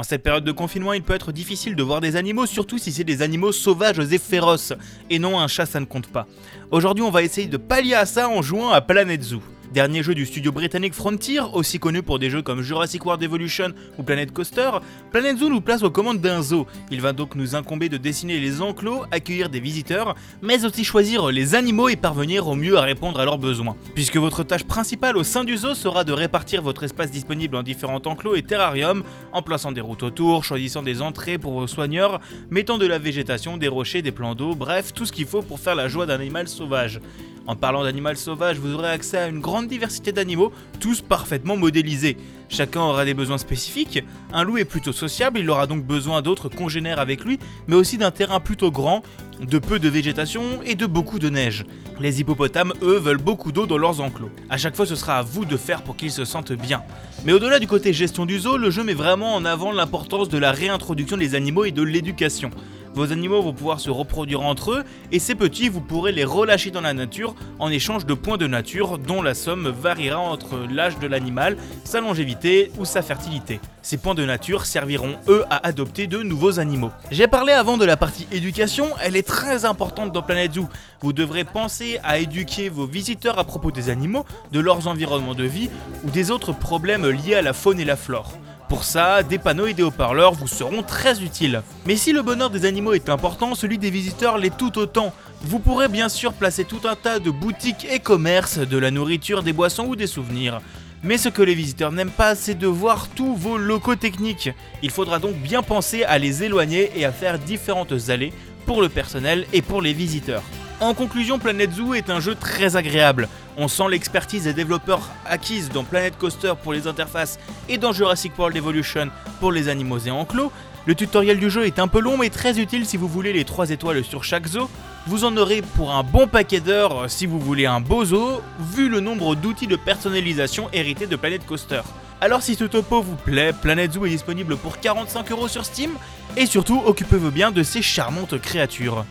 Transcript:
En cette période de confinement, il peut être difficile de voir des animaux, surtout si c'est des animaux sauvages et féroces, et non un chat ça ne compte pas. Aujourd'hui on va essayer de pallier à ça en jouant à Planet Zoo dernier jeu du studio britannique Frontier, aussi connu pour des jeux comme Jurassic World Evolution ou Planet Coaster, Planet Zoo nous place aux commandes d'un zoo. Il va donc nous incomber de dessiner les enclos, accueillir des visiteurs, mais aussi choisir les animaux et parvenir au mieux à répondre à leurs besoins. Puisque votre tâche principale au sein du zoo sera de répartir votre espace disponible en différents enclos et terrariums, en plaçant des routes autour, choisissant des entrées pour vos soigneurs, mettant de la végétation, des rochers, des plans d'eau, bref, tout ce qu'il faut pour faire la joie d'un animal sauvage. En parlant d'animal sauvage, vous aurez accès à une grande diversité d'animaux, tous parfaitement modélisés. Chacun aura des besoins spécifiques. Un loup est plutôt sociable, il aura donc besoin d'autres congénères avec lui, mais aussi d'un terrain plutôt grand, de peu de végétation et de beaucoup de neige. Les hippopotames, eux, veulent beaucoup d'eau dans leurs enclos. À chaque fois, ce sera à vous de faire pour qu'ils se sentent bien. Mais au-delà du côté gestion du zoo, le jeu met vraiment en avant l'importance de la réintroduction des animaux et de l'éducation. Vos animaux vont pouvoir se reproduire entre eux et ces petits, vous pourrez les relâcher dans la nature en échange de points de nature dont la somme variera entre l'âge de l'animal, sa longévité ou sa fertilité. Ces points de nature serviront eux à adopter de nouveaux animaux. J'ai parlé avant de la partie éducation, elle est très importante dans Planet Zoo. Vous devrez penser à éduquer vos visiteurs à propos des animaux, de leurs environnements de vie ou des autres problèmes liés à la faune et la flore. Pour ça, des panneaux et des haut-parleurs vous seront très utiles. Mais si le bonheur des animaux est important, celui des visiteurs l'est tout autant. Vous pourrez bien sûr placer tout un tas de boutiques et commerces, de la nourriture, des boissons ou des souvenirs. Mais ce que les visiteurs n'aiment pas, c'est de voir tous vos locaux techniques. Il faudra donc bien penser à les éloigner et à faire différentes allées pour le personnel et pour les visiteurs. En conclusion, Planet Zoo est un jeu très agréable. On sent l'expertise des développeurs acquise dans Planet Coaster pour les interfaces et dans Jurassic World Evolution pour les animaux et enclos. Le tutoriel du jeu est un peu long mais très utile si vous voulez les 3 étoiles sur chaque zoo. Vous en aurez pour un bon paquet d'heures si vous voulez un beau zoo, vu le nombre d'outils de personnalisation hérités de Planet Coaster. Alors si ce topo vous plaît, Planet Zoo est disponible pour 45€ sur Steam, et surtout occupez-vous bien de ces charmantes créatures.